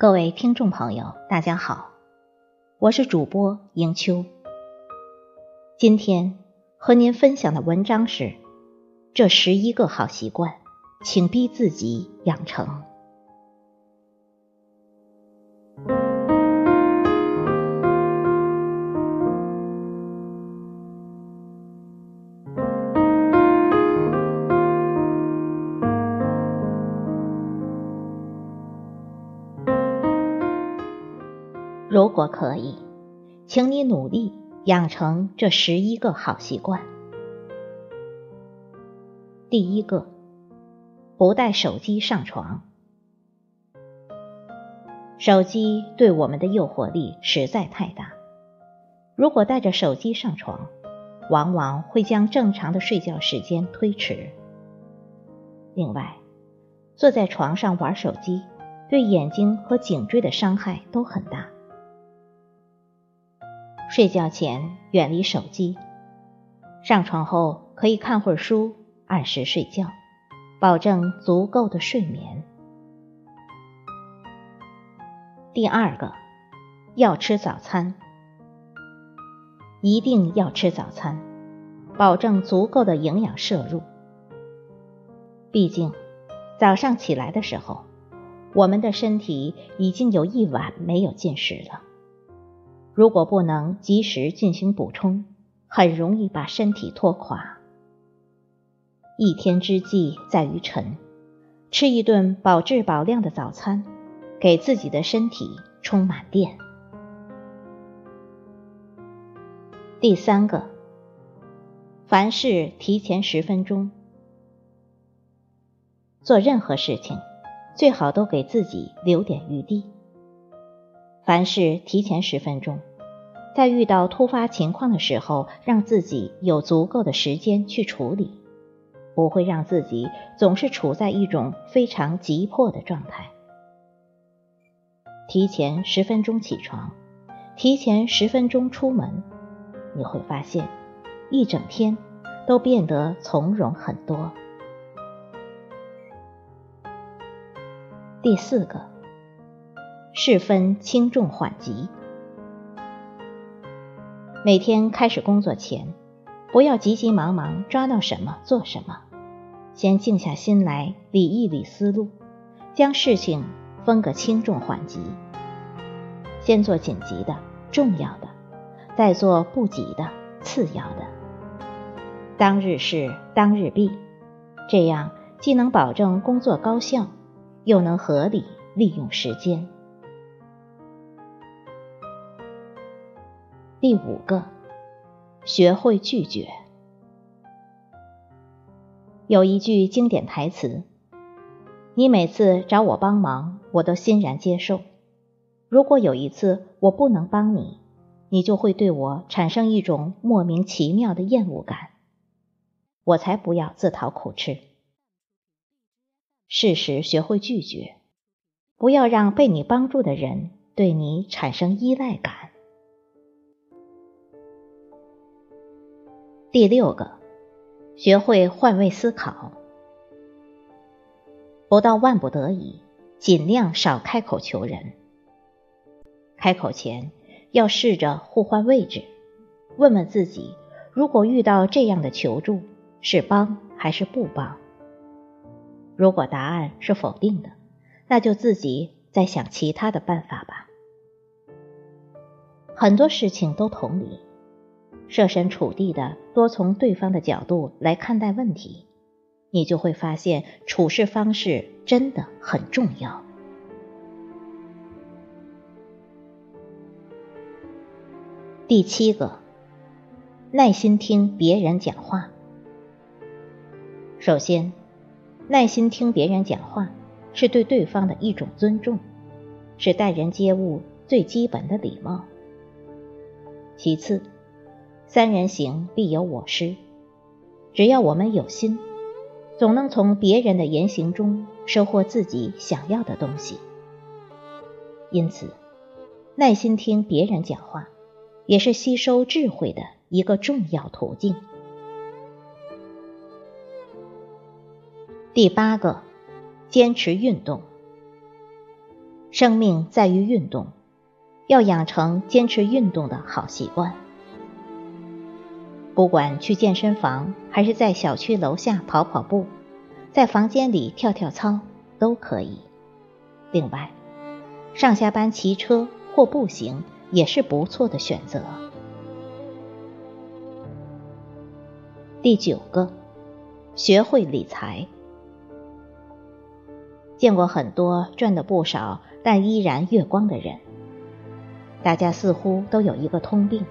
各位听众朋友，大家好，我是主播迎秋。今天和您分享的文章是：这十一个好习惯，请逼自己养成。如果可以，请你努力养成这十一个好习惯。第一个，不带手机上床。手机对我们的诱惑力实在太大，如果带着手机上床，往往会将正常的睡觉时间推迟。另外，坐在床上玩手机，对眼睛和颈椎的伤害都很大。睡觉前远离手机，上床后可以看会儿书，按时睡觉，保证足够的睡眠。第二个，要吃早餐，一定要吃早餐，保证足够的营养摄入。毕竟，早上起来的时候，我们的身体已经有一晚没有进食了。如果不能及时进行补充，很容易把身体拖垮。一天之计在于晨，吃一顿保质保量的早餐，给自己的身体充满电。第三个，凡事提前十分钟。做任何事情，最好都给自己留点余地。凡事提前十分钟。在遇到突发情况的时候，让自己有足够的时间去处理，不会让自己总是处在一种非常急迫的状态。提前十分钟起床，提前十分钟出门，你会发现一整天都变得从容很多。第四个，事分轻重缓急。每天开始工作前，不要急急忙忙抓到什么做什么，先静下心来理一理思路，将事情分个轻重缓急，先做紧急的、重要的，再做不急的、次要的。当日事当日毕，这样既能保证工作高效，又能合理利用时间。第五个，学会拒绝。有一句经典台词：“你每次找我帮忙，我都欣然接受。如果有一次我不能帮你，你就会对我产生一种莫名其妙的厌恶感。我才不要自讨苦吃。适时学会拒绝，不要让被你帮助的人对你产生依赖感。”第六个，学会换位思考。不到万不得已，尽量少开口求人。开口前，要试着互换位置，问问自己：如果遇到这样的求助，是帮还是不帮？如果答案是否定的，那就自己再想其他的办法吧。很多事情都同理。设身处地的多从对方的角度来看待问题，你就会发现处事方式真的很重要。第七个，耐心听别人讲话。首先，耐心听别人讲话是对对方的一种尊重，是待人接物最基本的礼貌。其次，三人行必有我师，只要我们有心，总能从别人的言行中收获自己想要的东西。因此，耐心听别人讲话，也是吸收智慧的一个重要途径。第八个，坚持运动。生命在于运动，要养成坚持运动的好习惯。不管去健身房，还是在小区楼下跑跑步，在房间里跳跳操，都可以。另外，上下班骑车或步行也是不错的选择。第九个，学会理财。见过很多赚的不少但依然月光的人，大家似乎都有一个通病，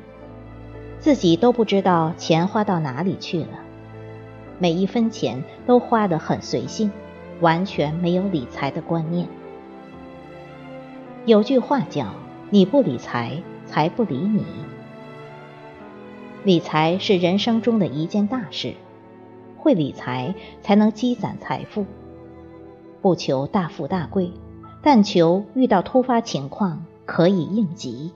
自己都不知道钱花到哪里去了，每一分钱都花得很随性，完全没有理财的观念。有句话叫“你不理财，财不理你”。理财是人生中的一件大事，会理财才能积攒财富。不求大富大贵，但求遇到突发情况可以应急。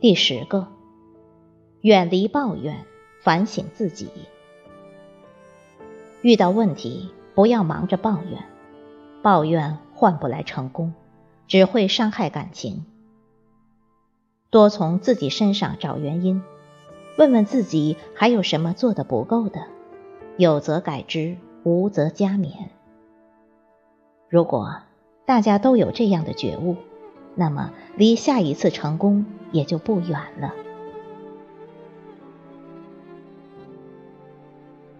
第十个，远离抱怨，反省自己。遇到问题不要忙着抱怨，抱怨换不来成功，只会伤害感情。多从自己身上找原因，问问自己还有什么做的不够的。有则改之，无则加勉。如果大家都有这样的觉悟，那么离下一次成功也就不远了。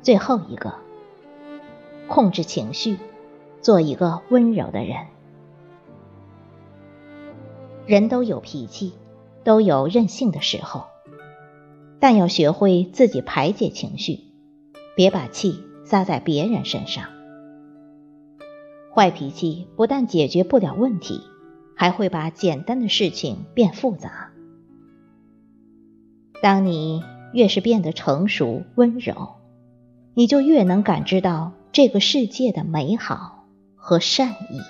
最后一个，控制情绪，做一个温柔的人。人都有脾气，都有任性的时候，但要学会自己排解情绪。别把气撒在别人身上。坏脾气不但解决不了问题，还会把简单的事情变复杂。当你越是变得成熟温柔，你就越能感知到这个世界的美好和善意。